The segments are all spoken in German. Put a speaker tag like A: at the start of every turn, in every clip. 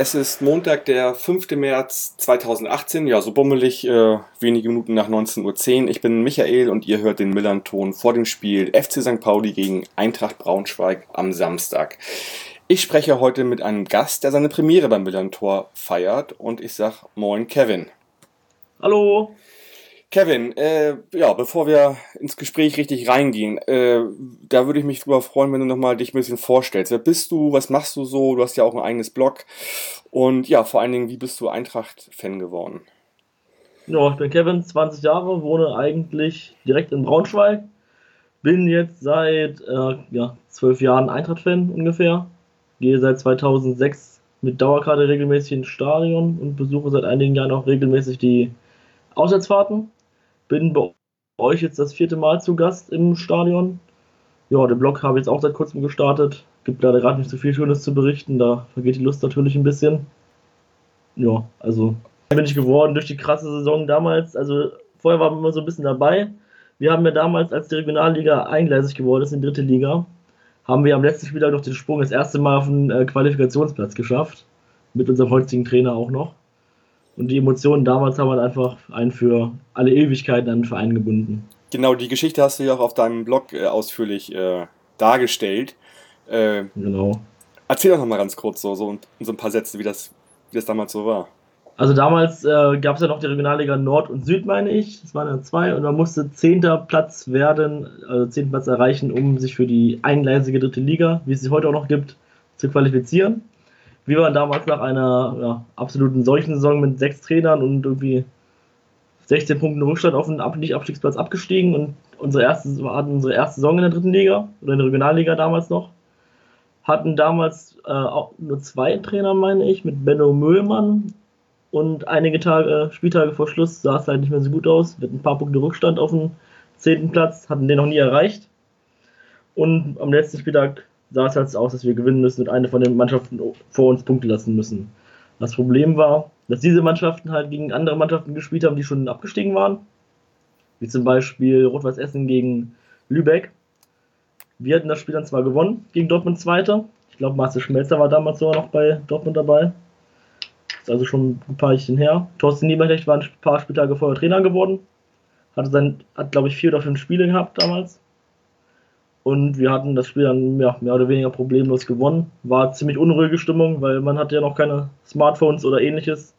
A: es ist Montag, der 5. März 2018, ja, so bummelig, äh, wenige Minuten nach 19.10 Uhr. Ich bin Michael und ihr hört den Millern-Ton vor dem Spiel FC St. Pauli gegen Eintracht Braunschweig am Samstag. Ich spreche heute mit einem Gast, der seine Premiere beim Millern-Tor feiert und ich sag Moin, Kevin.
B: Hallo.
A: Kevin, äh, ja, bevor wir ins Gespräch richtig reingehen, äh, da würde ich mich drüber freuen, wenn du nochmal dich ein bisschen vorstellst. Wer bist du? Was machst du so? Du hast ja auch ein eigenes Blog. Und ja, vor allen Dingen, wie bist du Eintracht-Fan geworden?
B: Ja, ich bin Kevin, 20 Jahre, wohne eigentlich direkt in Braunschweig. Bin jetzt seit äh, ja, 12 Jahren Eintracht-Fan ungefähr. Gehe seit 2006 mit Dauerkarte regelmäßig ins Stadion und besuche seit einigen Jahren auch regelmäßig die Auswärtsfahrten bin bei euch jetzt das vierte Mal zu Gast im Stadion. Ja, den Blog habe ich jetzt auch seit kurzem gestartet. Gibt leider gerade nicht so viel Schönes zu berichten, da vergeht die Lust natürlich ein bisschen. Ja, also bin ich geworden durch die krasse Saison damals. Also vorher waren wir immer so ein bisschen dabei. Wir haben ja damals, als die Regionalliga eingleisig geworden ist in die dritte Liga, haben wir am letzten Spieltag noch den Sprung das erste Mal auf den äh, Qualifikationsplatz geschafft. Mit unserem heutigen Trainer auch noch. Und die Emotionen damals haben halt einfach einen für alle Ewigkeiten an den Verein gebunden.
A: Genau, die Geschichte hast du ja auch auf deinem Blog äh, ausführlich äh, dargestellt. Äh,
B: genau.
A: Erzähl doch nochmal ganz kurz so, so, so ein paar Sätze, wie das, wie das damals so war.
B: Also damals äh, gab es ja noch die Regionalliga Nord und Süd, meine ich. Das waren ja zwei und man musste zehnter Platz werden, also zehnten Platz erreichen, um sich für die eingleisige dritte Liga, wie es sie heute auch noch gibt, zu qualifizieren wir waren damals nach einer ja, absoluten Saison mit sechs Trainern und irgendwie 16 Punkten Rückstand auf den Ab Nicht-Abstiegsplatz abgestiegen und unsere erste, hatten unsere erste Saison in der dritten Liga oder in der Regionalliga damals noch. Hatten damals äh, auch nur zwei Trainer, meine ich, mit Benno Müllmann und einige Tage, Spieltage vor Schluss sah es halt nicht mehr so gut aus. Hatten ein paar Punkte Rückstand auf dem zehnten Platz, hatten den noch nie erreicht. Und am letzten Spieltag sah es halt aus, dass wir gewinnen müssen und eine von den Mannschaften vor uns Punkte lassen müssen. Das Problem war, dass diese Mannschaften halt gegen andere Mannschaften gespielt haben, die schon abgestiegen waren. Wie zum Beispiel Rot-Weiß Essen gegen Lübeck. Wir hatten das Spiel dann zwar gewonnen gegen Dortmund Zweiter. Ich glaube, Marcel Schmelzer war damals sogar noch bei Dortmund dabei. Ist also schon ein paar Jährchen her. Thorsten Nieberlecht war ein paar Spieltage vorher Trainer geworden. Hatte sein, hat glaube ich vier oder fünf Spiele gehabt damals. Und wir hatten das Spiel dann ja, mehr oder weniger problemlos gewonnen. War ziemlich unruhige Stimmung, weil man hatte ja noch keine Smartphones oder ähnliches.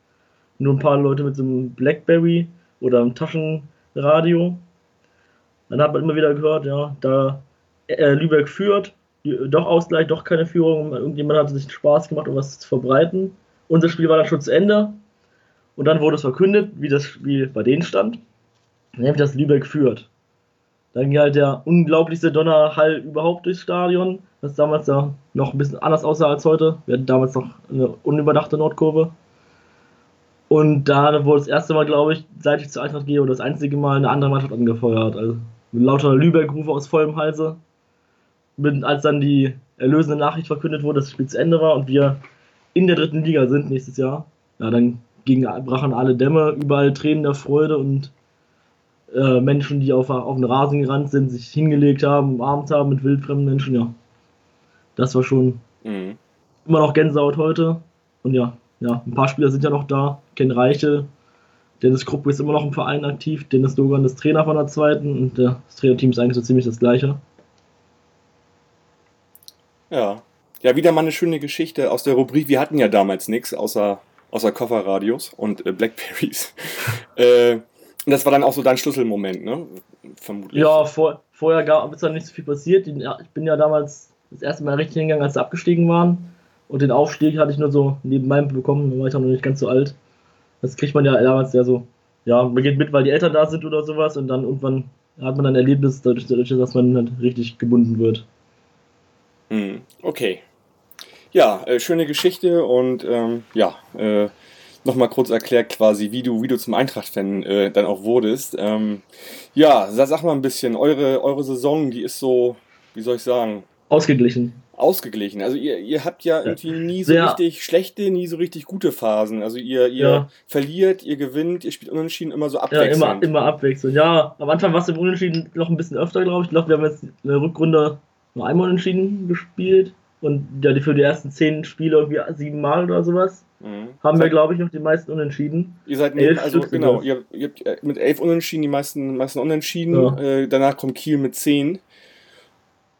B: Nur ein paar Leute mit so einem Blackberry oder einem Taschenradio. Dann hat man immer wieder gehört, ja, da äh, Lübeck führt, doch Ausgleich, doch keine Führung. Irgendjemand hatte sich Spaß gemacht, um was zu verbreiten. Unser Spiel war dann schon zu Ende. Und dann wurde es verkündet, wie das Spiel bei denen stand. Nämlich, dass Lübeck führt. Dann ging halt der unglaublichste Donnerhall überhaupt durchs Stadion, das damals ja noch ein bisschen anders aussah als heute. Wir hatten damals noch eine unüberdachte Nordkurve. Und da wurde das erste Mal, glaube ich, seit ich zur Eintracht gehe, oder das einzige Mal eine andere Mannschaft angefeuert. Also mit lauter Lübeck-Rufe aus vollem Halse. Mit, als dann die erlösende Nachricht verkündet wurde, dass das Spiel zu Ende war und wir in der dritten Liga sind nächstes Jahr, ja, dann gingen, brachen alle Dämme, überall Tränen der Freude und äh, Menschen, die auf, auf den Rasen gerannt sind, sich hingelegt haben, umarmt haben mit wildfremden Menschen, ja. Das war schon mhm. immer noch Gänsehaut heute. Und ja, ja, ein paar Spieler sind ja noch da. Ken Reiche, Dennis Krupp ist immer noch im Verein aktiv. Dennis Dogan ist Trainer von der zweiten und das Trainerteam ist eigentlich so ziemlich das gleiche.
A: Ja. Ja, wieder mal eine schöne Geschichte aus der Rubrik. Wir hatten ja damals nichts außer, außer Kofferradios und äh, Blackberries. äh, und das war dann auch so dein Schlüsselmoment, ne?
B: Vermutlich. Ja, vor, vorher gab es dann nicht so viel passiert. Ich bin ja damals das erste Mal richtig hingegangen, als sie abgestiegen waren. Und den Aufstieg hatte ich nur so nebenbei bekommen, da war ich auch noch nicht ganz so alt. Das kriegt man ja damals ja so, ja, man geht mit, weil die Eltern da sind oder sowas und dann irgendwann hat man ein Erlebnis dadurch, dadurch dass man halt richtig gebunden wird.
A: Hm, okay. Ja, äh, schöne Geschichte und ähm, ja, äh, nochmal kurz erklärt quasi, wie du, wie du zum Eintracht-Fan äh, dann auch wurdest. Ähm, ja, sag mal ein bisschen, eure, eure Saison, die ist so, wie soll ich sagen?
B: Ausgeglichen.
A: ausgeglichen. Also ihr, ihr habt ja irgendwie nie so
B: Sehr-
A: richtig schlechte, nie so richtig gute Phasen. Also ihr, ihr
B: Ja.
A: verliert, ihr gewinnt, ihr spielt unentschieden immer so
B: Ja,
A: abwechselnd.
B: immer, immer abwechselnd. Ja, am Anfang war es im Unentschieden noch ein bisschen öfter, glaube ich. Ich glaube, wir haben jetzt in der Rückrunde nur einmal Unentschieden gespielt. Und ja, die für die ersten zehn Spiele irgendwie sieben Mal oder sowas.
A: Mhm.
B: Haben wir, glaube ich, noch die meisten Unentschieden.
A: Ihr seid
B: elf
A: neben, also
B: Stück
A: genau, ihr, ihr habt äh, mit elf Unentschieden die meisten, meisten Unentschieden.
B: Ja.
A: Äh, danach kommt Kiel mit zehn.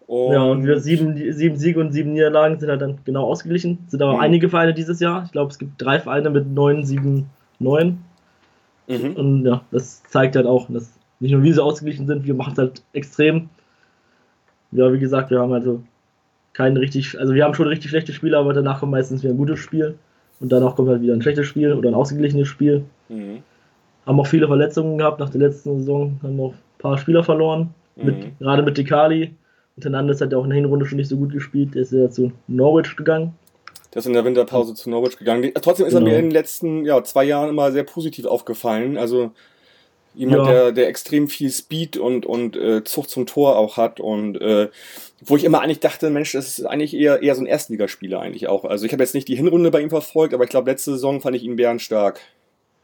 A: Und,
B: Ja, und wir sieben, sieben Siege und sieben Niederlagen sind halt dann genau ausgeglichen. Sind aber
A: Mhm.
B: einige Vereine dieses Jahr. Ich glaube, es gibt drei Vereine mit neun, sieben, neun.
A: Mhm.
B: Und ja, das zeigt halt auch, dass nicht nur wir so ausgeglichen sind, wir machen es halt extrem. Ja, wie gesagt, wir haben also kein richtig, also wir haben schon richtig schlechte Spiele, aber danach kommt meistens wieder ein gutes Spiel. Und danach kommt halt wieder ein schlechtes Spiel oder ein ausgeglichenes Spiel.
A: Mhm.
B: Haben auch viele Verletzungen gehabt nach der letzten Saison, haben auch ein paar Spieler verloren. Mit,
A: Mhm.
B: Gerade mit Dekali. Und Hernandez hat ja auch in der Hinrunde schon nicht so gut gespielt. Der ist ja zu Norwich gegangen.
A: Der ist in der Winterpause zu Norwich gegangen. Trotzdem ist er
B: Genau.
A: mir in den letzten ja, zwei Jahren immer sehr positiv aufgefallen. Also jemand,
B: Ja.
A: der, der extrem viel Speed und, und äh, Zucht zum Tor auch hat und äh, wo ich immer eigentlich dachte, Mensch, das ist eigentlich eher, eher so ein Erstligaspieler eigentlich auch. Also ich habe jetzt nicht die Hinrunde bei ihm verfolgt, aber ich glaube, letzte Saison fand ich ihn bärenstark.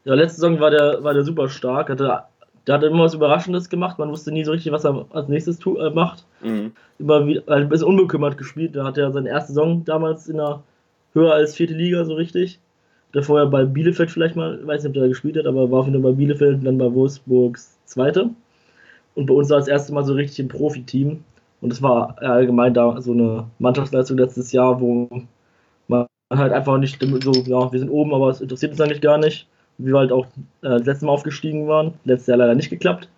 B: Ja, letzte Saison war der, war der super stark. Hatte, der hat immer was Überraschendes gemacht. Man wusste nie so richtig, was er als nächstes tu, äh, macht.
A: Mhm.
B: Immer wieder, also ein bisschen unbekümmert gespielt. Da hat er seine erste Saison damals in der höher als vierte Liga so richtig. Der vorher bei Bielefeld vielleicht mal, weiß nicht, ob der da gespielt hat, aber war auf jeden Fall bei Bielefeld und dann bei Wolfsburgs Zweite. Und bei uns war das erste Mal so richtig im Profiteam. Und es war allgemein da so eine Mannschaftsleistung letztes Jahr, wo man halt einfach nicht so, ja, wir sind oben, aber es interessiert uns eigentlich gar nicht. Wie wir halt auch äh, das letzte Mal aufgestiegen waren. Letztes Jahr leider nicht geklappt.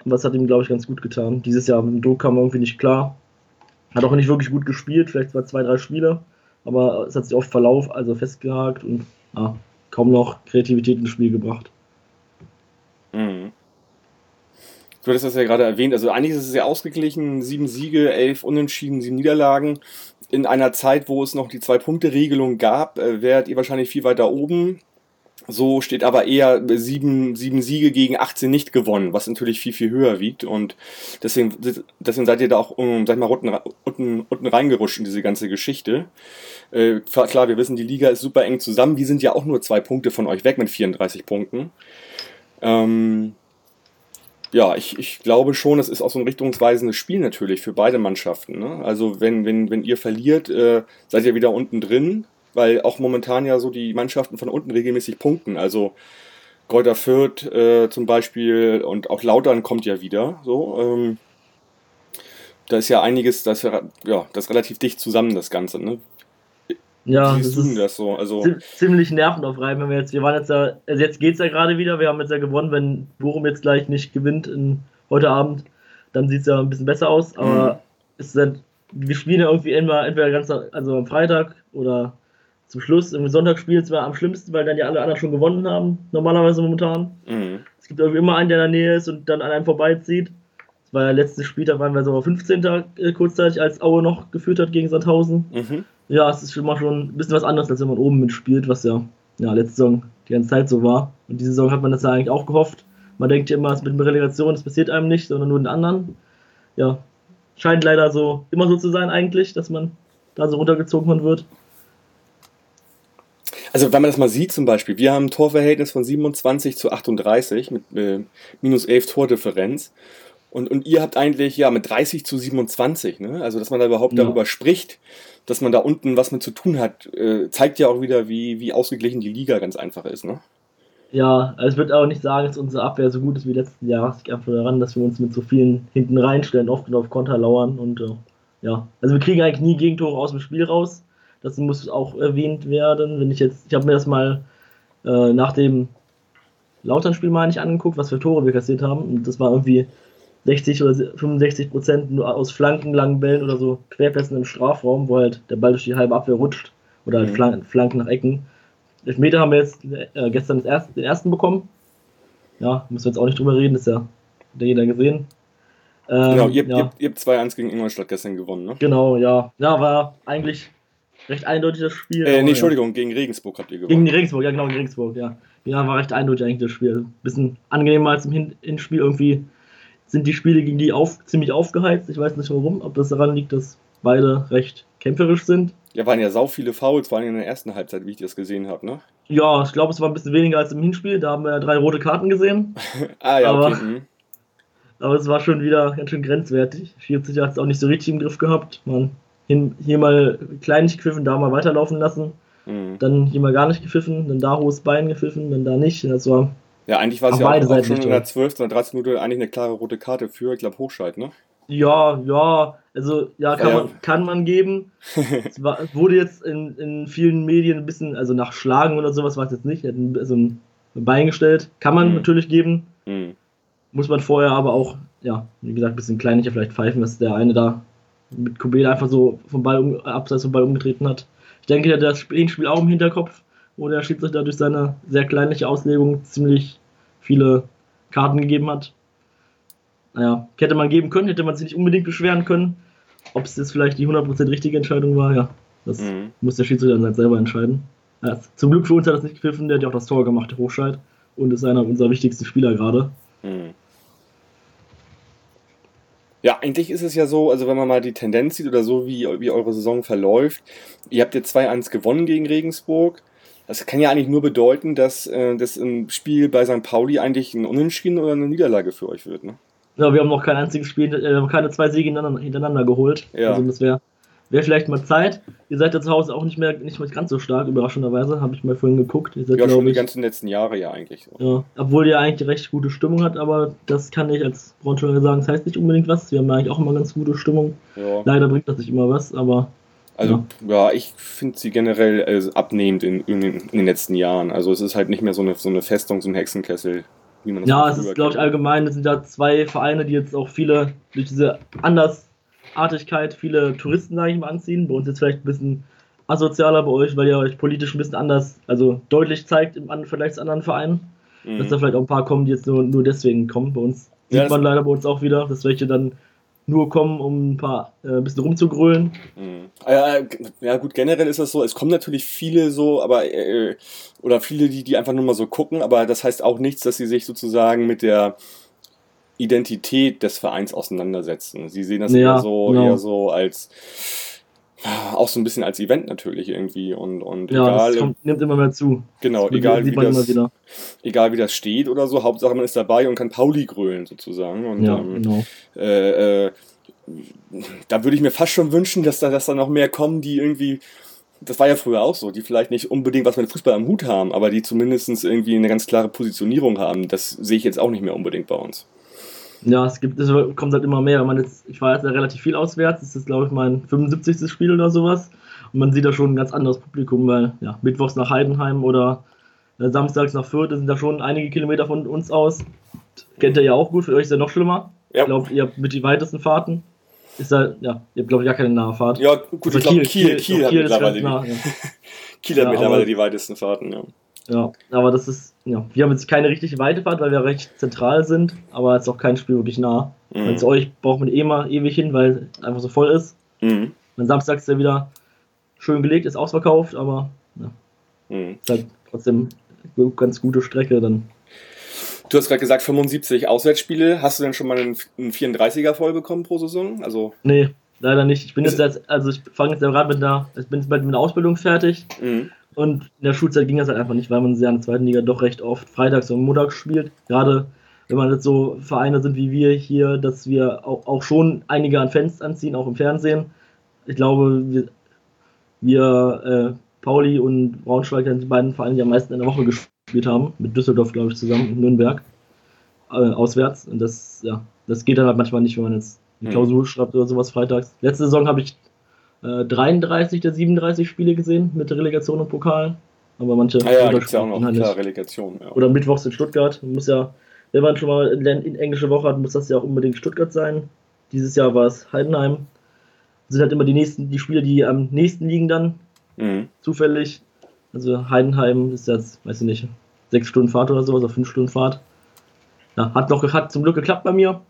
B: Aber das hat ihm, glaube ich, ganz gut getan. Dieses Jahr mit dem Druck kam er irgendwie nicht klar. Hat auch nicht wirklich gut gespielt, vielleicht zwar zwei, drei Spiele. Aber es hat sich oft Verlauf, also festgehakt und ja, kaum noch Kreativität ins Spiel gebracht.
A: Mhm. Du hattest das ja gerade erwähnt, also eigentlich ist es sehr ausgeglichen, sieben Siege, elf Unentschieden, sieben Niederlagen. In einer Zeit, wo es noch die Zwei-Punkte-Regelung gab, äh, wärt ihr wahrscheinlich viel weiter oben. So steht aber eher sieben, sieben Siege gegen 18 nicht gewonnen, was natürlich viel, viel höher wiegt. Und deswegen, deswegen seid ihr da auch, um, sag ich mal, unten, unten, unten reingerutscht in diese ganze Geschichte. Äh, klar, wir wissen, die Liga ist super eng zusammen. Die sind ja auch nur zwei Punkte von euch weg mit 34 Punkten. Ähm, ja, ich, ich glaube schon, es ist auch so ein richtungsweisendes Spiel natürlich für beide Mannschaften. Ne? Also wenn, wenn, wenn ihr verliert, äh, seid ihr wieder unten drin, weil auch momentan ja so die Mannschaften von unten regelmäßig punkten. Also Kräuter Fürth äh, zum Beispiel und auch Lautern kommt ja wieder. So, ähm, da ist ja einiges, das ist ja, ja, das relativ dicht zusammen, das Ganze. Ne?
B: Ja, das ist
A: das so? Also,
B: zi- ziemlich nervenaufreibend, wenn wir jetzt, wir waren jetzt ja, also jetzt geht's ja gerade wieder, wir haben jetzt ja gewonnen, wenn Bochum jetzt gleich nicht gewinnt in, heute Abend, dann sieht's ja ein bisschen besser aus, aber es ist halt, wir spielen ja irgendwie immer, entweder ganz, also am Freitag oder zum Schluss, im Sonntag spielt es war am schlimmsten, weil dann ja alle anderen schon gewonnen haben, normalerweise momentan.
A: mh.
B: Es gibt irgendwie immer einen, der in der Nähe ist und dann an einem vorbeizieht. Das war ja letztes Spieltag, waren wir so auf 15. äh, kurzzeitig, als Aue noch geführt hat gegen Sandhausen.
A: Mhm.
B: Ja, es ist mal schon ein bisschen was anderes, als wenn man oben mitspielt, was ja, ja letzte Saison die ganze Zeit so war. Und diese Saison hat man das ja eigentlich auch gehofft. Man denkt ja immer, es mit der Relegation, das passiert einem nicht, sondern nur den anderen. Ja, scheint leider so immer so zu sein eigentlich, dass man da so runtergezogen wird.
A: Also wenn man das mal sieht zum Beispiel, wir haben ein Torverhältnis von 27 zu 38 mit äh, minus 11 Tordifferenz. Und, und ihr habt eigentlich ja mit 30 zu 27, ne? Also dass man da überhaupt
B: Ja.
A: darüber spricht, dass man da unten was mit zu tun hat, äh, zeigt ja auch wieder, wie, wie ausgeglichen die Liga ganz einfach ist, ne?
B: Ja, also ich würde auch nicht sagen, dass unsere Abwehr so gut ist wie letzten Jahr. Es liegt einfach daran, dass wir uns mit so vielen hinten reinstellen, oft nur auf Konter lauern und äh, ja. Also wir kriegen eigentlich nie Gegentore aus dem Spiel raus. Das muss auch erwähnt werden. Wenn ich jetzt, ich habe mir das mal äh, nach dem Lautern-Spiel mal nicht angeguckt, was für Tore wir kassiert haben. Und das war irgendwie 60 oder 65 Prozent nur aus Flanken, langen Bällen oder so Querpässen im Strafraum, wo halt der Ball durch die halbe Abwehr rutscht oder halt
A: Mhm.
B: Flanken, nach Ecken. Elfmeter haben wir jetzt äh, gestern erste, den ersten bekommen. Ja, müssen wir jetzt auch nicht drüber reden, ist ja jeder gesehen. Ähm,
A: genau, ihr,
B: ja,
A: ihr, ihr habt 2-1 gegen Ingolstadt gestern gewonnen, ne?
B: genau, ja. Ja, war eigentlich recht eindeutig das Spiel.
A: Äh, nee. Entschuldigung, gegen Regensburg habt ihr
B: Gegen
A: gewonnen.
B: die Regensburg, ja genau, gegen Regensburg, ja. Ja, war recht eindeutig eigentlich das Spiel. Ein bisschen angenehmer als im Hin Hinspiel. Irgendwie sind die Spiele gegen die auf, ziemlich aufgeheizt. Ich weiß nicht warum, ob das daran liegt, dass beide recht kämpferisch sind.
A: Ja, waren ja sau viele Fouls, vor allem in der ersten Halbzeit, wie ich das gesehen habe, ne?
B: Ja, ich glaube, es war ein bisschen weniger als im Hinspiel. Da haben wir ja drei rote Karten gesehen.
A: ah ja,
B: Aber-
A: okay. mhm.
B: Aber es war schon wieder ganz schön grenzwertig. Schiedsrichter hat es auch nicht so richtig im Griff gehabt. Man hin, hier mal kleinlich gepfiffen, da mal weiterlaufen lassen.
A: Mhm.
B: Dann hier mal gar nicht gepfiffen, dann da hohes Bein gepfiffen, dann da nicht. Das war,
A: Ja, eigentlich war es ja auch, auch schon
B: nicht
A: in der
B: toll.
A: 12. oder 13. Minute eigentlich eine klare rote Karte für, ich glaube, Hochscheid, ne?
B: ja, ja, also ja, kann,
A: Ja, ja.
B: Man, kann man geben. es, war, es wurde jetzt in, in vielen Medien ein bisschen, also nach Schlagen oder sowas war es jetzt nicht. So ein Bein gestellt. Kann man
A: Mhm.
B: natürlich geben.
A: Mhm.
B: Muss man vorher aber auch, ja, wie gesagt, ein bisschen kleinlicher vielleicht pfeifen, dass der eine da mit Kubela einfach so vom Ball um, abseits vom Ball umgetreten hat. Ich denke, der hat das Spiel auch im Hinterkopf, wo der Schiedsrichter durch seine sehr kleinliche Auslegung ziemlich viele Karten gegeben hat. Naja, hätte man geben können, hätte man sich nicht unbedingt beschweren können. Ob es jetzt vielleicht die 100% richtige Entscheidung war, ja, das
A: Mhm.
B: muss der Schiedsrichter dann halt selber entscheiden. Ja, zum Glück für uns hat das nicht gepfiffen, der hat ja auch das Tor gemacht, der Hochscheid. Und ist einer unserer wichtigsten Spieler gerade.
A: Mhm. Ja, eigentlich ist es ja so, also wenn man mal die Tendenz sieht oder so, wie, wie eure Saison verläuft, ihr habt jetzt 2-1 gewonnen gegen Regensburg. Das kann ja eigentlich nur bedeuten, dass äh, das im Spiel bei St. Pauli eigentlich ein Unentschieden oder eine Niederlage für euch wird, ne?
B: Ja, wir haben noch kein einziges Spiel, äh, keine zwei Siege hintereinander, hintereinander geholt.
A: Ja.
B: Also das wäre wär vielleicht mal Zeit. Ihr seid ja zu Hause auch nicht mehr, nicht mehr ganz so stark, überraschenderweise. Habe ich mal vorhin geguckt. Ihr seid,
A: Ja, schon die
B: ich,
A: ganzen letzten Jahre ja eigentlich. So.
B: ja, obwohl ihr eigentlich recht gute Stimmung hat, aber das kann ich als Braunschweiger sagen, das heißt nicht unbedingt was. Wir haben eigentlich auch immer ganz gute Stimmung.
A: Ja.
B: Leider bringt das nicht immer was, aber
A: Also, ja, ich finde sie generell äh, abnehmend in, in, den- in den letzten Jahren. Also, es ist halt nicht mehr so eine, so eine Festung, so ein Hexenkessel, wie man das
B: Ja, es ist, glaube ich, allgemein, es sind da zwei Vereine, die jetzt auch viele, durch diese Andersartigkeit, viele Touristen, sage ich mal, anziehen. Bei uns jetzt vielleicht ein bisschen asozialer bei euch, weil ihr euch politisch ein bisschen anders, also deutlich zeigt im Vergleich zu anderen Vereinen. Dass da
A: Mhm.
B: vielleicht auch ein paar kommen, die jetzt nur, nur deswegen kommen. Bei uns
A: Ja,
B: sieht man leider bei uns auch wieder, dass welche dann nur kommen, um ein paar äh, ein bisschen rumzugrölen.
A: Mhm. Ja, g- ja, gut, generell ist das so, es kommen natürlich viele so, aber, äh, oder viele, die, die einfach nur mal so gucken, aber das heißt auch nichts, dass sie sich sozusagen mit der Identität des Vereins auseinandersetzen. Sie sehen das
B: Ja,
A: eher so,
B: genau.
A: eher so als, auch so ein bisschen als Event natürlich irgendwie und, und
B: Ja,
A: egal,
B: das kommt, nimmt immer mehr zu.
A: genau,
B: Das
A: egal wie das, egal wie das steht oder so, Hauptsache man ist dabei und kann Pauli grölen sozusagen und,
B: Ja,
A: ähm,
B: genau.
A: äh, äh, da würde ich mir fast schon wünschen, dass da, dass da noch mehr kommen, die irgendwie, das war ja früher auch so, die vielleicht nicht unbedingt was mit Fußball am Hut haben, aber die zumindest irgendwie eine ganz klare Positionierung haben. Das sehe ich jetzt auch nicht mehr unbedingt bei uns.
B: Ja, es gibt, es kommt halt immer mehr. Wenn man jetzt, ich war jetzt ja relativ viel auswärts, das ist glaube ich mein 75. Spiel oder sowas. Und man sieht da schon ein ganz anderes Publikum, weil ja, mittwochs nach Heidenheim oder äh, samstags nach Fürth das sind da schon einige Kilometer von uns aus. Kennt ihr ja auch gut, für euch ist ja noch schlimmer.
A: Ja.
B: Ich glaube, ihr habt mit die weitesten Fahrten. Ist da, ja, ihr habt glaube ich gar keine nahe Fahrt.
A: Ja, gut,
B: Also
A: ich glaube, Kiel, Kiel,
B: doch,
A: hat
B: ist
A: mittlerweile,
B: nah,
A: die,
B: ja.
A: Kiel hat
B: Ja,
A: mittlerweile die weitesten Fahrten, ja.
B: Ja, aber das ist, ja, wir haben jetzt keine richtige Weitefahrt, weil wir recht zentral sind, aber es ist auch kein Spiel wirklich nah.
A: Mhm.
B: Weil zu euch braucht man eh mal ewig hin, weil es einfach so voll ist.
A: Mhm.
B: Dann Samstag ist er wieder schön gelegt, ist ausverkauft, aber ja,
A: Mhm.
B: ist halt trotzdem eine ganz gute Strecke dann.
A: Du hast gerade gesagt, 75 Auswärtsspiele. Hast du denn schon mal einen, einen 34er voll bekommen pro Saison? Also,
B: Nee, leider nicht. Ich bin jetzt, als, also ich fange jetzt ja gerade mit der, ich bin jetzt mit der Ausbildung fertig
A: mhm.
B: Und in der Schulzeit ging das halt einfach nicht, weil man ja in der zweiten Liga doch recht oft freitags und montags spielt. Gerade wenn man jetzt so Vereine sind wie wir hier, dass wir auch, auch schon einige an Fans anziehen, auch im Fernsehen. Ich glaube, wir, wir äh, Pauli und Braunschweig sind die beiden Vereine, die am meisten in der Woche gespielt haben, mit Düsseldorf, glaube ich, zusammen in Nürnberg, äh, auswärts. Und das, ja, das geht dann halt manchmal nicht, wenn man jetzt eine. Klausur schreibt oder sowas freitags. Letzte Saison habe ich äh, 33 der 37 Spiele gesehen mit der Relegation und Pokal. Aber manche
A: Ah ja, ja auch noch, klar,
B: nicht.
A: Relegation. Ja.
B: Oder mittwochs in Stuttgart. Muss ja, wenn man schon mal in, in englische Woche hat, muss das ja auch unbedingt Stuttgart sein. Dieses Jahr war es Heidenheim. Sind halt immer die nächsten, die Spiele, die am nächsten liegen dann,
A: Mhm.
B: zufällig. Also Heidenheim ist jetzt, weiß ich nicht, sechs Stunden Fahrt oder sowas, oder fünf Stunden Fahrt. Ja, hat noch hat zum Glück geklappt bei mir.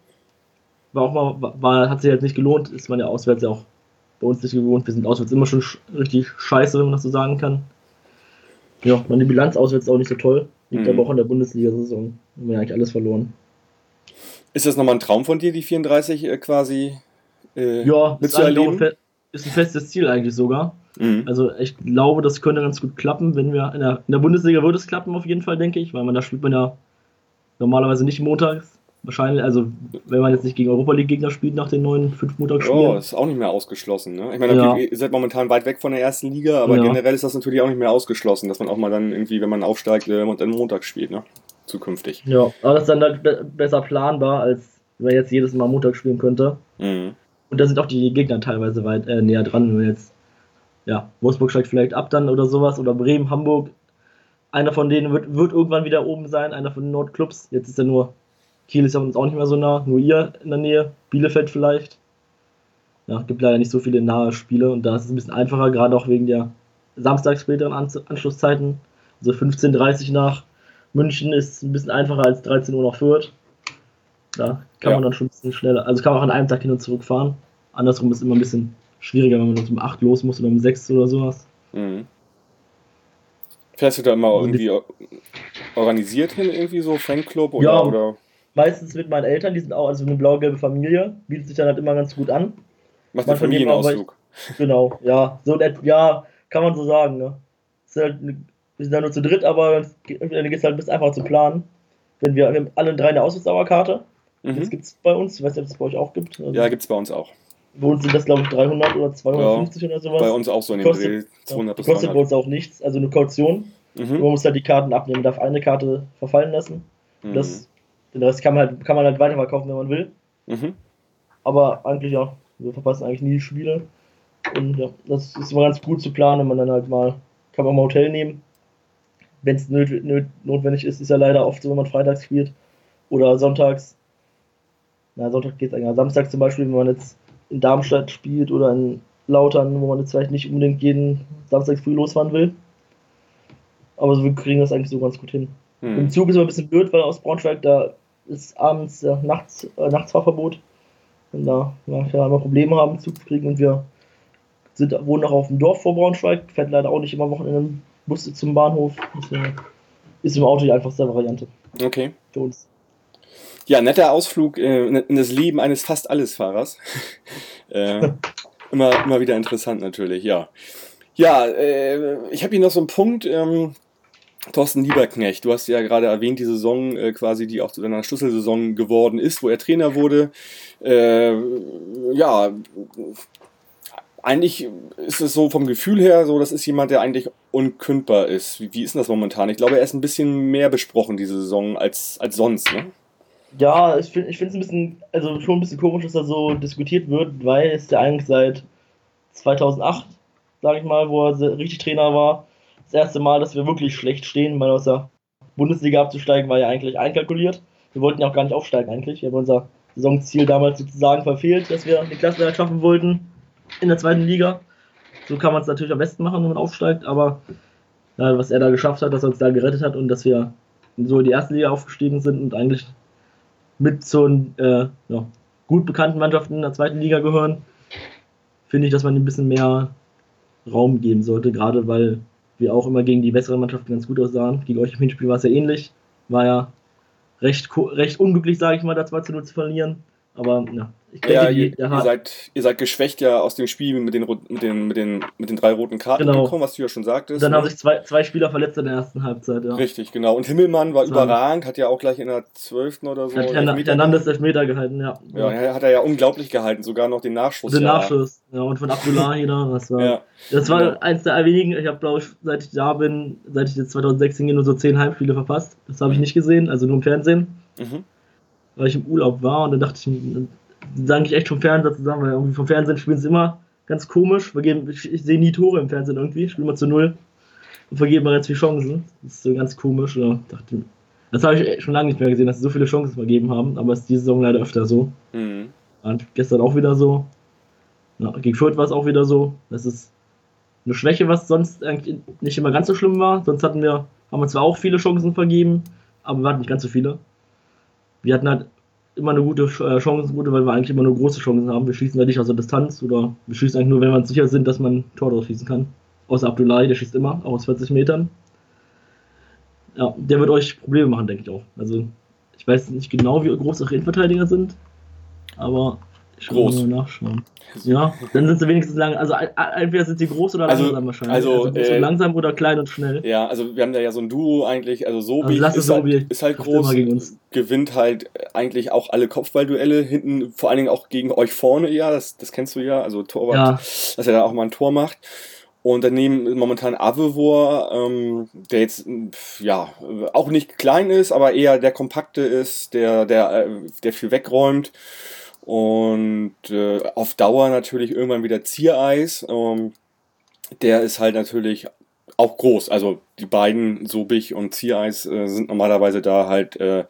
B: War auch mal, war- hat sich halt nicht gelohnt, ist man ja auswärts ja auch bei uns nicht gewohnt. Wir sind auswärts immer schon sch richtig scheiße, wenn man das so sagen kann. Ja, meine Bilanz auswärts ist auch nicht so toll. Liegt
A: Mhm.
B: aber auch in der Bundesliga-Saison. Haben wir ja eigentlich alles verloren.
A: Ist das nochmal ein Traum von dir, die 34 äh, quasi äh,
B: Ja,
A: mitzuerleben?
B: fe ist ein festes Ziel eigentlich sogar.
A: Mhm.
B: Also ich glaube, das könnte ganz gut klappen, wenn wir in der, in der Bundesliga würde es klappen auf jeden Fall, denke ich, weil man da spielt man ja normalerweise nicht montags. Wahrscheinlich, also wenn man jetzt nicht gegen Europa League Gegner spielt nach den neuen fünf Montagsspielen.
A: Oh, ist auch nicht mehr ausgeschlossen. Ne? Ich meine,
B: Ja.
A: ihr seid momentan weit weg von der ersten Liga, aber
B: Ja.
A: generell ist das natürlich auch nicht mehr ausgeschlossen, dass man auch mal dann irgendwie, wenn man aufsteigt, äh, und dann Montag spielt, ne? Zukünftig.
B: Ja, aber das ist dann halt be besser planbar, als wenn man jetzt jedes Mal Montag spielen könnte.
A: Mhm.
B: Und da sind auch die Gegner teilweise weit äh, näher dran, wenn man jetzt, ja, Wolfsburg steigt vielleicht ab dann oder sowas, oder Bremen, Hamburg. Einer von denen wird, wird irgendwann wieder oben sein, einer von den Nordclubs. Jetzt ist er nur, Kiel ist ja uns auch nicht mehr so nah, nur ihr in der Nähe, Bielefeld vielleicht. Ja, gibt leider nicht so viele nahe Spiele und da ist es ein bisschen einfacher, gerade auch wegen der samstags späteren An Anschlusszeiten. Also 15.30 Uhr nach München ist ein bisschen einfacher als 13 Uhr nach Fürth. Da kann
A: Ja.
B: man dann schon ein bisschen schneller, also kann man auch an einem Tag hin und zurück fahren. Andersrum ist immer ein bisschen schwieriger, wenn man uns um 8 los muss oder um 6 oder sowas.
A: Mhm. Fährst du da immer irgendwie or- organisiert hin, irgendwie so Fanclub oder,
B: Ja.
A: oder
B: Meistens mit meinen Eltern, die sind auch also eine blau-gelbe Familie, bietet sich dann halt immer ganz gut an. von jedem
A: Familienausflug?
B: Genau, ja, so ja, kann man so sagen, ne? Ist halt, ne- wir sind da nur zu dritt, aber dann geht es halt ein bisschen einfacher zu planen. Wenn wir, wir haben alle drei eine Auswärtsdauerkarte, das
A: Mhm.
B: gibt es bei uns, ich weiß nicht, ob es bei euch auch gibt. Also
A: Ja, gibt's bei uns auch.
B: Bei uns sind das, glaube ich, 300 oder 250 oder sowas.
A: Bei uns auch so in dem
B: Kostet-
A: Dreh 200 bis
B: kostet bei
A: 300.
B: uns auch nichts, also eine Kaution.
A: Mhm.
B: Man muss halt die Karten abnehmen, darf eine Karte verfallen lassen.
A: Mhm.
B: Das, den Rest kann man, halt, kann man halt weiterverkaufen, wenn man will.
A: Mhm.
B: Aber eigentlich ja, wir verpassen eigentlich nie die Spiele. Und ja, das ist immer ganz gut zu planen, wenn man dann halt mal, kann man mal Hotel nehmen. Wenn es notwendig ist, ist ja leider oft so, wenn man freitags spielt. Oder sonntags. Na, Sonntag geht es eigentlich. Samstag zum Beispiel, wenn man jetzt in Darmstadt spielt oder in Lautern, wo man jetzt vielleicht nicht unbedingt jeden Samstag früh losfahren will. Aber so, wir kriegen das eigentlich so ganz gut hin. Im
A: Mhm.
B: Zug ist immer ein bisschen blöd, weil aus Braunschweig da ist abends äh, nachts, äh, Nachtsfahrverbot. Und da wir immer Probleme haben, Zug zu kriegen. Und wir sind, wohnen noch auf dem Dorf vor Braunschweig, fährt leider auch nicht immer Wochenende Busse zum Bahnhof. Deswegen ist im Auto die einfachste Variante
A: Okay.
B: für uns.
A: Ja, netter Ausflug äh, in das Leben eines fast Allesfahrers. äh, immer, immer wieder interessant natürlich, ja. Ja, äh, ich habe hier noch so einen Punkt. Ähm, Thorsten Lieberknecht, du hast ja gerade erwähnt, die Saison äh, quasi, die auch zu deiner Schlüsselsaison geworden ist, wo er Trainer wurde. Äh, ja, eigentlich ist es so vom Gefühl her so, das ist jemand, der eigentlich unkündbar ist. Wie, wie ist denn das momentan? Ich glaube, er ist ein bisschen mehr besprochen diese Saison als, als sonst, ne?
B: Ja, ich finde es ein bisschen, also schon ein bisschen komisch, dass da so diskutiert wird, weil es ja eigentlich seit 2008, sage ich mal, wo er richtig Trainer war, das erste Mal, dass wir wirklich schlecht stehen, weil aus der Bundesliga abzusteigen war ja eigentlich einkalkuliert. Wir wollten ja auch gar nicht aufsteigen eigentlich. Wir haben unser Saisonziel damals sozusagen verfehlt, dass wir die Klassenerhalt schaffen wollten in der zweiten Liga. So kann man es natürlich am besten machen, wenn man aufsteigt, aber ja, was er da geschafft hat, dass er uns da gerettet hat und dass wir so in die erste Liga aufgestiegen sind und eigentlich mit so äh, ja, gut bekannten Mannschaften in der zweiten Liga gehören, finde ich, dass man ein bisschen mehr Raum geben sollte, gerade weil wir auch immer gegen die besseren Mannschaften ganz gut aussahen. Gegen euch im Hinspiel war es ja ähnlich. War ja recht, recht unglücklich, sage ich mal, da 2 zu 0 zu verlieren. Aber ja, denke,
A: Ja,
B: die,
A: ihr, seid, ihr seid geschwächt ja aus dem Spiel mit den, mit den, mit den, mit den drei roten Karten
B: Genau.
A: gekommen, was du ja schon sagtest.
B: dann
A: ne?
B: haben sich zwei, zwei Spieler verletzt in der ersten Halbzeit. Ja.
A: Richtig, genau. Und Himmelmann war
B: So.
A: überragend, hat ja auch gleich in der zwölften oder so.
B: Hat Hernandez Elfmeter gehalten, ja.
A: ja, ja, hat er ja unglaublich gehalten, sogar noch den Nachschuss.
B: Den
A: ja.
B: Nachschuss. Ja, und von Abdullahi da. Das war,
A: Ja,
B: Das war
A: Genau.
B: eins der wenigen, ich habe glaube ich, seit ich da bin, seit ich jetzt 2016 gehe, nur so zehn Heimspiele verpasst. Das habe ich nicht gesehen, also nur im Fernsehen,
A: mhm.
B: weil ich im Urlaub war und dann dachte ich, sank ich echt vom Fernseher zusammen, weil irgendwie vom Fernsehen spielen sie immer ganz komisch. Wir geben, ich, ich sehe nie Tore im Fernsehen irgendwie, spielen wir zu null und vergeben wir ganz viele Chancen. Das ist so ganz komisch. Ja, dachte, das habe ich schon lange nicht mehr gesehen, dass sie so viele Chancen vergeben haben, aber es ist diese Saison leider öfter so.
A: Mhm.
B: Und gestern auch wieder so. Ja, gegen Fürth war es auch wieder so. Das ist eine Schwäche, was sonst eigentlich nicht immer ganz so schlimm war. Sonst hatten wir, haben wir zwar auch viele Chancen vergeben, aber wir hatten nicht ganz so viele. Wir hatten halt immer eine gute äh, Chancenquote, weil wir eigentlich immer nur große Chancen haben. Wir schießen ja nicht aus der Distanz oder wir schießen eigentlich nur, wenn wir uns sicher sind, dass man ein Tor draus schießen kann. Außer Abdullahi, der schießt immer, auch aus 40 Metern. Ja, der wird euch Probleme machen, denke ich auch. Also, ich weiß nicht genau, wie groß eure Innenverteidiger sind, aber Ich
A: Groß.
B: nachschauen. Ja, dann sind sie wenigstens lang. Also entweder sind sie groß oder
A: Also-
B: langsam wahrscheinlich.
A: also,
B: groß
A: äh,
B: langsam oder klein und schnell.
A: Ja, also wir haben da ja so ein Duo eigentlich, also Sobi
B: Also es
A: ist, halt, ist halt groß,
B: gegen uns.
A: gewinnt halt eigentlich auch alle Kopfballduelle, hinten vor allen Dingen auch gegen euch vorne, ja, das, das kennst du ja, also Torwart,
B: Ja.
A: dass er da auch mal ein Tor macht. Und daneben momentan Avevor, ähm, der jetzt ja auch nicht klein ist, aber eher der kompakte ist, der der äh, der viel wegräumt und äh, auf Dauer natürlich irgendwann wieder Ziereis. Ähm, der ist halt natürlich auch groß. Also die beiden Sobich und Ziereis äh, sind normalerweise da halt äh,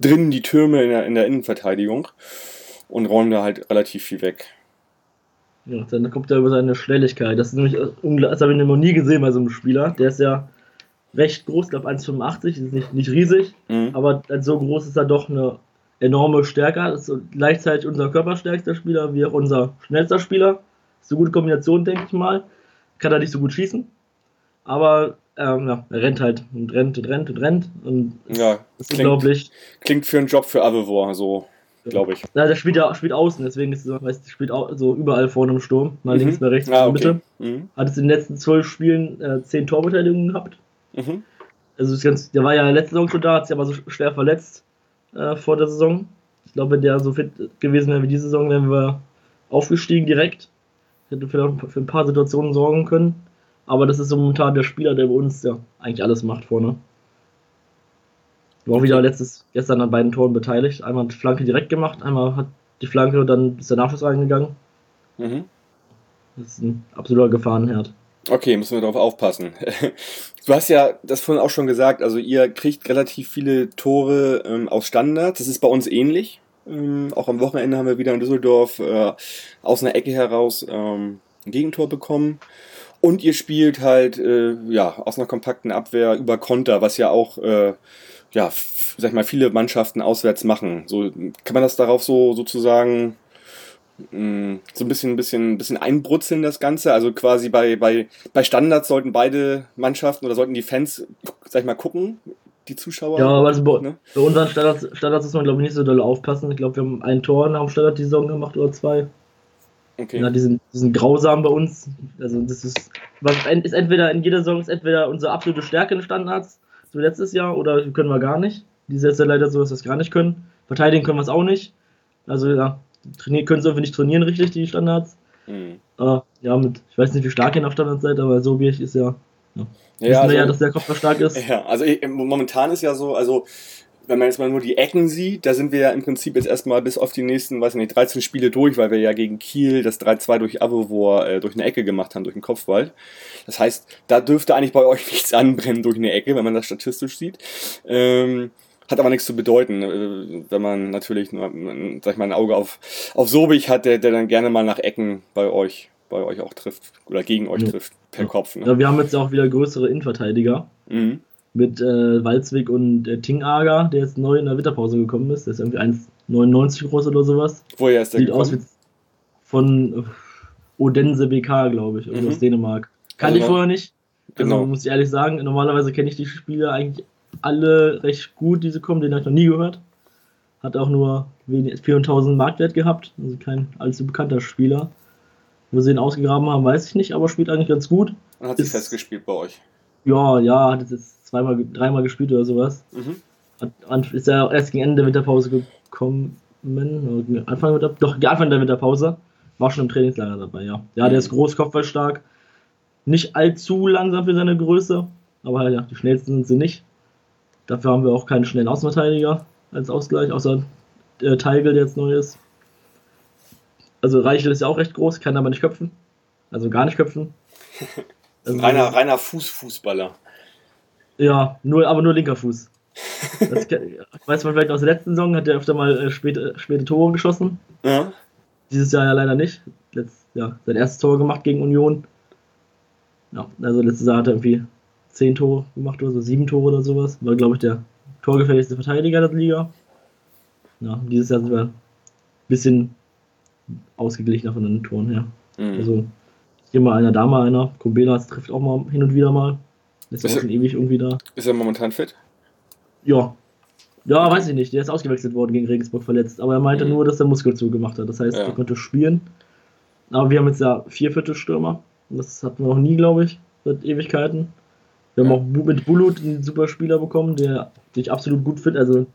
A: drin die Türme in der, in der Innenverteidigung und räumen da halt relativ viel weg.
B: Ja, dann kommt er über seine Schnelligkeit. Das ist nämlich unglaublich. Das habe ich noch nie gesehen bei so einem Spieler. Der ist ja recht groß, ich glaube 1,85, ist nicht, nicht riesig,
A: Mhm.
B: aber so groß ist er doch eine enorme Stärke. Das ist gleichzeitig unser körperstärkster Spieler wie auch unser schnellster Spieler. Ist eine gute Kombination, denke ich mal. Kann er nicht so gut schießen. Aber ähm, ja, er rennt halt und rennt und rennt und rennt. Und
A: Ja,
B: das ist
A: klingt,
B: unglaublich.
A: klingt für einen Job für Avevor, so glaube ich.
B: Ja, der spielt ja spielt außen, deswegen ist er, weißt, spielt au so überall vorne im Sturm. Mal
A: Mhm.
B: links, mal rechts,
A: Ah,
B: mal Mitte.
A: okay. Mhm.
B: Hat es in den letzten zwölf Spielen äh, zehn Torbeteiligungen gehabt.
A: Mhm.
B: Also ist ganz, der war ja letzte Saison schon da, hat sich aber so schwer verletzt äh, vor der Saison. Ich glaube, wenn der so fit gewesen wäre wie diese Saison, wären wir aufgestiegen direkt. Hätte vielleicht für ein paar Situationen sorgen können. Aber das ist so momentan der Spieler, der bei uns ja eigentlich alles macht vorne. War auch wieder letztes, gestern an beiden Toren beteiligt. Einmal die Flanke direkt gemacht, einmal hat die Flanke und dann ist der Nachschuss reingegangen.
A: Mhm.
B: Das ist ein absoluter Gefahrenherd.
A: Okay, müssen wir darauf aufpassen. Du hast ja das vorhin auch schon gesagt, also ihr kriegt relativ viele Tore ähm, aus Standards. Das ist bei uns ähnlich. Ähm, auch am Wochenende haben wir wieder in Düsseldorf äh, aus einer Ecke heraus ähm, ein Gegentor bekommen. Und ihr spielt halt äh, ja aus einer kompakten Abwehr über Konter, was ja auch äh, ja, sag ich mal, viele Mannschaften auswärts machen. So kann man das darauf so sozusagen mh, so ein bisschen, ein bisschen, bisschen einbrutzeln, das Ganze. Also quasi bei, bei, bei Standards sollten beide Mannschaften oder sollten die Fans, sag ich mal, gucken, die Zuschauer.
B: Ja, aber also bei,
A: ne?
B: bei unseren Standards, Standards muss man, glaube ich, nicht so doll aufpassen. Ich glaube, wir haben ein Tor nach dem Standard die Saison gemacht oder zwei.
A: Okay.
B: Ja, die sind, die sind grausam bei uns. Also das ist, was ist entweder in jeder Saison ist entweder unsere absolute Stärke in Standards, so letztes Jahr, oder können wir gar nicht. Dieses Jahr ist ja leider so, dass wir es gar nicht können. Verteidigen können wir es auch nicht. Also ja, trainieren, können sie irgendwie nicht trainieren richtig, die Standards.
A: Hm.
B: Äh, ja, mit, ich weiß nicht, wie stark ihr nach Standards seid, aber so wie ich ist ja,
A: Ja,
B: wissen wir
A: also,
B: ja, dass der Kopf stark ist.
A: ja, also ich, momentan ist ja so, also wenn man jetzt mal nur die Ecken sieht, da sind wir ja im Prinzip jetzt erstmal bis auf die nächsten, weiß ich nicht, 13 Spiele durch, weil wir ja gegen Kiel das 3-2 durch Avovor äh, durch eine Ecke gemacht haben, durch den Kopfball. Das heißt, da dürfte eigentlich bei euch nichts anbrennen durch eine Ecke, wenn man das statistisch sieht. Ähm, hat aber nichts zu bedeuten, äh, wenn man natürlich nur, sag ich mal, ein Auge auf, auf Sobich hat, der, der dann gerne mal nach Ecken bei euch, bei euch auch trifft oder gegen euch
B: Ja.
A: trifft, per Kopf. Ne?
B: Ja, wir haben jetzt auch wieder größere Innenverteidiger.
A: Mhm.
B: mit äh, Walzwig und äh, Tingager, der jetzt neu in der Winterpause gekommen ist. Der ist irgendwie 1,99 groß oder sowas.
A: Woher ist der
B: Sieht aus
A: gekommen?
B: wie von äh, Odense BK, glaube ich,
A: Mhm.
B: aus Dänemark. Kannte
A: Also
B: ich vorher nicht. Also
A: Genau.
B: muss ich ehrlich sagen, normalerweise kenne ich die Spieler eigentlich alle recht gut, die sie kommen. Den habe ich noch nie gehört. Hat auch nur wenig, 400.000 Marktwert gehabt. Also kein allzu bekannter Spieler. Wo sie ihn ausgegraben haben, weiß ich nicht, aber spielt eigentlich ganz gut.
A: Und hat sich
B: ist-
A: festgespielt bei euch.
B: Ja, ja, hat jetzt zweimal, dreimal gespielt oder sowas.
A: Mhm.
B: Hat, ist ja erst gegen Ende der Winterpause gekommen. Anfang, der, doch, Anfang der Winterpause. War schon im Trainingslager dabei, ja. Ja, der
A: Mhm.
B: ist groß, kopfballstark. Nicht allzu langsam für seine Größe. Aber ja, die schnellsten sind sie nicht. Dafür haben wir auch keinen schnellen Außenverteidiger als Ausgleich, außer äh, Teigl, der jetzt neu ist. Also Reichel ist ja auch recht groß, kann aber nicht köpfen. Also gar nicht köpfen. Also-
A: reiner, reiner Fußfußballer.
B: Ja, nur, aber nur linker Fuß. Das weiß man vielleicht aus der letzten Saison, hat er öfter mal äh, späte, späte Tore geschossen.
A: Ja.
B: Dieses Jahr ja leider nicht. Letzt, ja, sein erstes Tor gemacht gegen Union. Ja, also letztes Jahr hat er irgendwie zehn Tore gemacht oder so, sieben Tore oder sowas. War, glaube ich, der torgefährlichste Verteidiger der Liga. Ja, dieses Jahr sind wir ein bisschen ausgeglichener von den Toren her.
A: Mhm.
B: Also hier mal einer, da mal einer. Kumbelas trifft auch mal hin und wieder mal. Ist
A: Ist
B: auch
A: er-
B: schon ewig irgendwie da.
A: Ist er momentan fit?
B: Ja, Ja, weiß ich nicht. Der ist ausgewechselt worden gegen Regensburg verletzt. Aber er meinte
A: Mhm.
B: nur, dass er Muskel zugemacht hat. Das heißt,
A: Ja.
B: er konnte spielen. Aber wir haben jetzt ja vier Viertelstürmer. Das hatten wir noch nie, glaube ich, seit Ewigkeiten. Wir haben auch mit Bulut einen super Spieler bekommen, der sich absolut gut findet. Also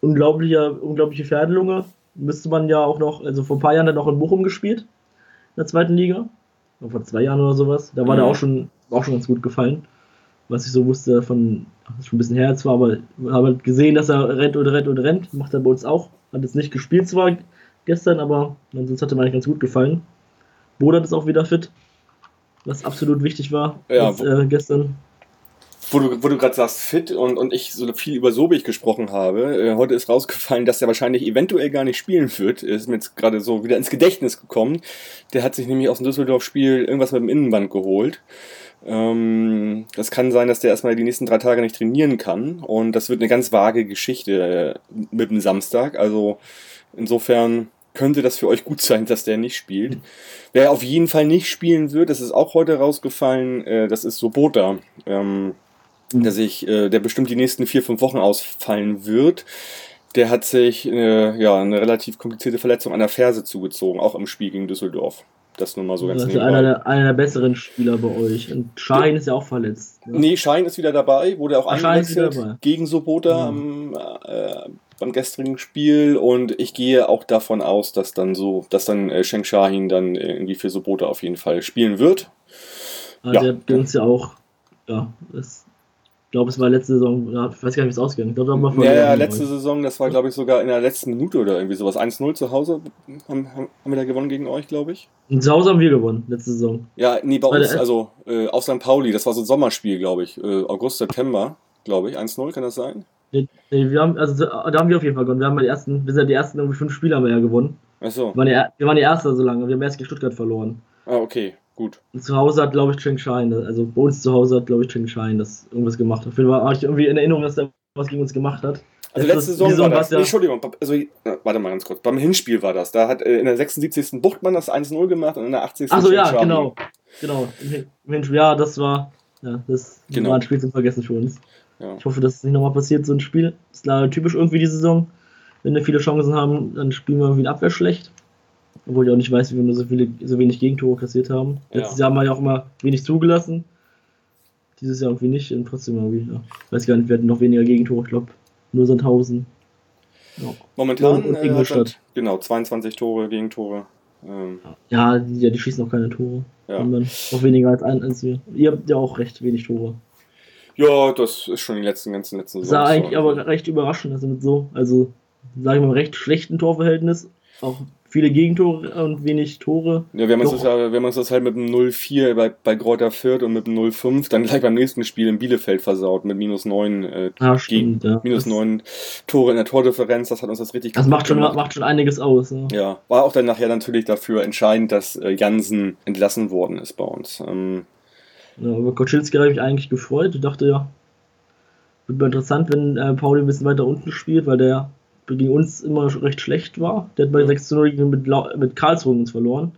B: unglaublicher, unglaubliche Pferdelunge. Müsste man ja auch noch, also vor ein paar Jahren hat er noch in Bochum gespielt, in der zweiten Liga. Vor zwei Jahren oder sowas. Da war
A: Mhm.
B: der auch schon, auch schon ganz gut gefallen. Was ich so wusste von, das ist schon ein bisschen her zwar, aber habe halt gesehen, dass er rennt und rennt und rennt. Macht er bei uns auch. Hat jetzt nicht gespielt zwar gestern, aber sonst hat er mir eigentlich ganz gut gefallen. Bodat ist auch wieder fit, was absolut wichtig war
A: Ja,
B: jetzt, äh, gestern.
A: Wo du, wo du gerade sagst, fit und, und ich so viel über Sobich gesprochen habe, äh, heute ist rausgefallen, dass er wahrscheinlich eventuell gar nicht spielen wird. Ist mir jetzt gerade so wieder ins Gedächtnis gekommen. Der hat sich nämlich aus dem Düsseldorf-Spiel irgendwas mit dem Innenband geholt. Ähm, das kann sein, dass der erstmal die nächsten drei Tage nicht trainieren kann. Und das wird eine ganz vage Geschichte äh, mit dem Samstag. Also insofern könnte das für euch gut sein, dass der nicht spielt. Wer auf jeden Fall nicht spielen wird, das ist auch heute rausgefallen, äh, das ist Sobota. Ähm, der sich, äh, der bestimmt die nächsten vier, fünf Wochen ausfallen wird. Der hat sich äh, ja eine relativ komplizierte Verletzung an der Ferse zugezogen, auch im Spiel gegen Düsseldorf. Das nur mal so ganz
B: ist
A: nebenbei.
B: einer der, einer der besseren Spieler bei euch. Und Schein ist ja auch verletzt. ne?
A: Nee, Schein ist wieder dabei, wurde auch
B: Ach, ist
A: eingewechselt gegen Sobota
B: Mhm.
A: am, äh, beim gestrigen Spiel und ich gehe auch davon aus, dass dann so, dass dann äh, Sheng Shahin dann äh, irgendwie für Sobota auf jeden Fall spielen wird.
B: Aber
A: Ja.
B: der hat uns ja auch, ja, das, ich glaube, es war letzte Saison, ich weiß gar nicht, wie es ausgegangen ist. Ich glaube, da
A: Ja, ja, letzte
B: ich.
A: Saison, das war glaube ich sogar in der letzten Minute oder irgendwie sowas. 1-0 zu Hause haben, haben wir da gewonnen gegen euch, glaube ich.
B: Und zu Hause haben wir gewonnen, letzte Saison.
A: Ja, nee, bei uns, also äh, auf St. Pauli, das war so ein Sommerspiel, glaube ich. Äh, August, September, glaube ich. 1-0, kann das sein?
B: Nee, nee, wir haben, also da haben wir auf jeden Fall gewonnen. Wir haben die ersten, wir sind ja die ersten irgendwie fünf Spiele haben wir ja gewonnen.
A: Achso.
B: Wir waren ja, wir waren die Erste so lange. Wir haben erst gegen Stuttgart verloren.
A: Ah, okay, gut.
B: Und zu Hause hat, glaube ich, Cheng Shine, also bei uns zu Hause hat, glaube ich, Cheng Shine das irgendwas gemacht. Auf jeden Fall habe ich irgendwie in Erinnerung, dass der was gegen uns gemacht hat.
A: Also
B: Letzte
A: Saison,
B: Saison
A: war das.
B: ja-
A: Nee, Entschuldigung, also, warte mal ganz kurz. Beim Hinspiel war das. Da hat äh, in der 76. Buchtmann das 1-0 gemacht und in der 80.
B: Achso, ja,
A: Shahin.
B: genau. Genau. Hinspiel, ja, das war, ja, das
A: Genau.
B: war ein Spiel zum Vergessen für uns.
A: Ja.
B: Ich hoffe, dass es nicht nochmal passiert, so ein Spiel. Das ist leider typisch irgendwie die Saison. Wenn wir viele Chancen haben, dann spielen wir irgendwie in Abwehr schlecht. Obwohl ich auch nicht weiß, wie wir nur so, viele, so wenig Gegentore kassiert haben.
A: Ja.
B: Letztes Jahr haben wir ja auch immer wenig zugelassen. Dieses Jahr irgendwie nicht und trotzdem irgendwie. Ja. Ich weiß gar nicht, wir hatten noch weniger Gegentore. Ich glaube, nur Sandhausen. Ja.
A: Momentan
B: Und
A: äh,
B: Ingolstadt.
A: hat, genau 22 Tore, Gegentore. Ähm,
B: Ja, die, ja, die schießen auch keine Tore.
A: ja.
B: Und dann noch weniger als, ein, als wir. Ihr habt ja auch recht wenig Tore.
A: ja, das ist schon die letzten ganzen letzten
B: Das war eigentlich
A: so.
B: aber recht überraschend, also mit so, also sagen wir mal, recht schlechten Torverhältnis. Auch viele Gegentore und wenig Tore.
A: Ja, uns
B: Doch.
A: das, das halt mit dem 0-4 bei, bei Greuther Fürth und mit dem 0-5 dann gleich beim nächsten Spiel in Bielefeld versaut mit minus 9, äh, gegen,
B: stimmt, ja.
A: minus
B: Das-
A: 9 Tore in der Tordifferenz. Das hat uns das richtig
B: Das macht schon,
A: gemacht.
B: macht schon einiges aus. Ne?
A: Ja, war auch dann nachher natürlich dafür entscheidend, dass äh, Jansen entlassen worden ist bei uns. Ähm,
B: Ja, über Koczylski habe ich mich eigentlich gefreut. Ich dachte ja, wird mal interessant, wenn äh, Pauli ein bisschen weiter unten spielt, weil der gegen uns immer recht schlecht war. Der hat bei
A: Ja.
B: 6 zu 0 gegen- mit, mit Karlsruhe uns verloren.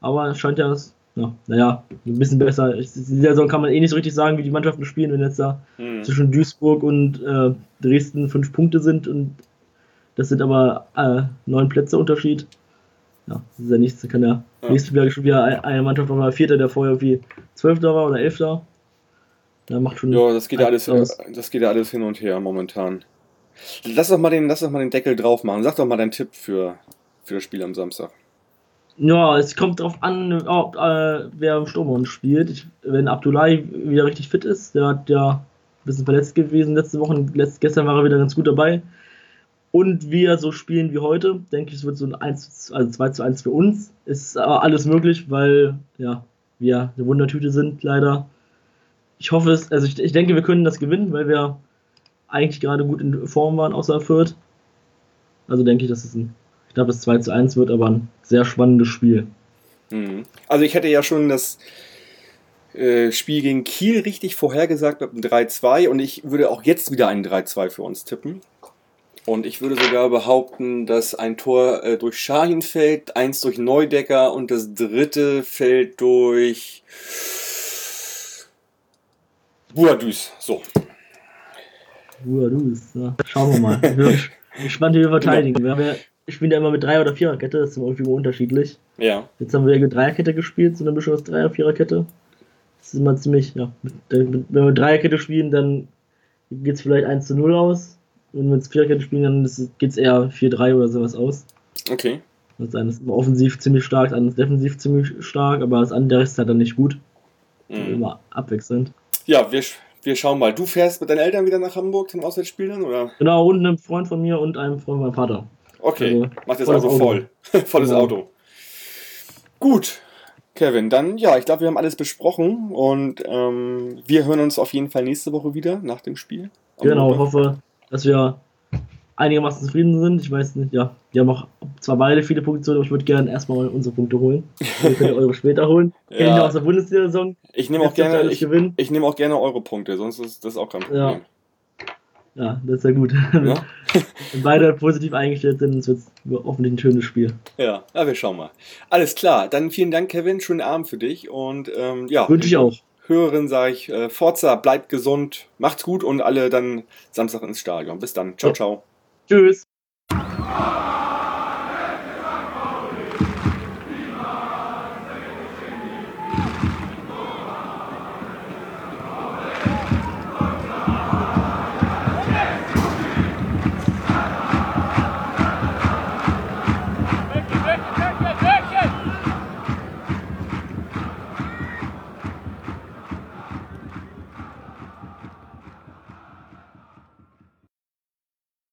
B: Aber es scheint ja, ja, naja, ein bisschen besser. Die Saison kann man eh nicht so richtig sagen, wie die Mannschaften spielen, wenn jetzt da
A: hm.
B: zwischen Duisburg und äh, Dresden fünf Punkte sind und das sind aber äh, neun Plätze Unterschied. Ja, das ist ja nichts. Da kann ja,
A: Ja.
B: nächstes Jahr schon wieder ein- eine Mannschaft nochmal Vierter, der vorher irgendwie Zwölfter war oder Elfter. Da macht schon.
A: Ja, das geht alles, das geht ja alles hin und her momentan. Lass doch mal den, lass doch mal den Deckel drauf machen. Sag doch mal deinen Tipp für, für das Spiel am Samstag.
B: Ja, es kommt drauf an, ob, äh, wer im Sturm uns spielt. Wenn Abdullahi wieder richtig fit ist, der hat ja ein bisschen verletzt gewesen letzte Woche. Letzt, gestern war er wieder ganz gut dabei. Und wir so spielen wie heute, denke ich, es wird so ein 1, also 2 zu 1 für uns. Ist aber alles möglich, weil ja, wir eine Wundertüte sind, leider. Ich hoffe es, also ich, ich denke, wir können das gewinnen, weil wir eigentlich gerade gut in Form waren, außer Fürth. Also denke ich, dass es ein, ich glaube, es 2 zu 1 wird, aber ein sehr spannendes Spiel.
A: Mhm. Also ich hätte ja schon das äh, Spiel gegen Kiel richtig vorhergesagt mit einem 3-2 und ich würde auch jetzt wieder ein 3-2 für uns tippen. Und ich würde sogar behaupten, dass ein Tor äh, durch Schahin fällt, eins durch Neudecker und das dritte fällt durch Buadus. So.
B: Ja, du bist, ja. Schauen wir mal. Ich bin gespannt, wie wir verteidigen. Wir haben ja, ich spiele ja immer mit Dreier- oder Viererkette, das ist immer irgendwie unterschiedlich.
A: Ja.
B: Jetzt haben wir ja mit Dreierkette gespielt, so eine Mischung aus Dreier- Viererkette. Das ist immer ziemlich, ja. mit- Wenn wir Dreierkette spielen, dann geht es vielleicht 1 zu 0 aus. Und wenn wir mit Viererkette spielen, dann geht es eher 4-3 oder sowas aus.
A: Okay.
B: Das eine ist immer offensiv ziemlich stark, das andere ist defensiv ziemlich stark, aber das andere ist halt dann nicht gut.
A: Mhm.
B: Immer abwechselnd.
A: Ja, wir, wir schauen mal. Du fährst mit deinen Eltern wieder nach Hamburg zum Auswärtsspiel dann, oder?
B: Genau, und einem Freund von mir und einem Freund von meinem Vater.
A: Okay,
B: Also,
A: macht Auto
B: Auto.
A: voll. Volles
B: Ja.
A: Auto. Gut, Kevin, dann ja, ich glaube, wir haben alles besprochen und ähm, wir hören uns auf jeden Fall nächste Woche wieder nach dem Spiel.
B: Genau,
A: Montag.
B: hoffe, dass wir einigermaßen zufrieden sind. Ich weiß nicht, ja, wir haben auch zwar beide viele Positionen, aber ich würde gerne erstmal mal unsere Punkte holen. Ihr könnt ihr eure später holen.
A: Ja.
B: Kennen ja aus der Bundesliga-Saison.
A: Ich nehme auch
B: ihr
A: gerne, ich, ich nehme auch gerne eure Punkte, sonst ist das auch kein
B: Ja.
A: Problem.
B: Ja, das ist ja gut.
A: Ja,
B: Wenn beide positiv eingestellt sind, dann wird es hoffentlich ein schönes Spiel.
A: ja. ja, wir schauen mal. Alles klar, dann vielen Dank, Kevin. Schönen Abend für dich und ähm, ja.
B: Wünsche ich auch.
A: Hörerin sage ich, äh, Forza, bleibt gesund, macht's gut und alle dann Samstag ins Stadion. Bis dann. Ciao,
B: Ja.
A: ciao.
B: Tschüss.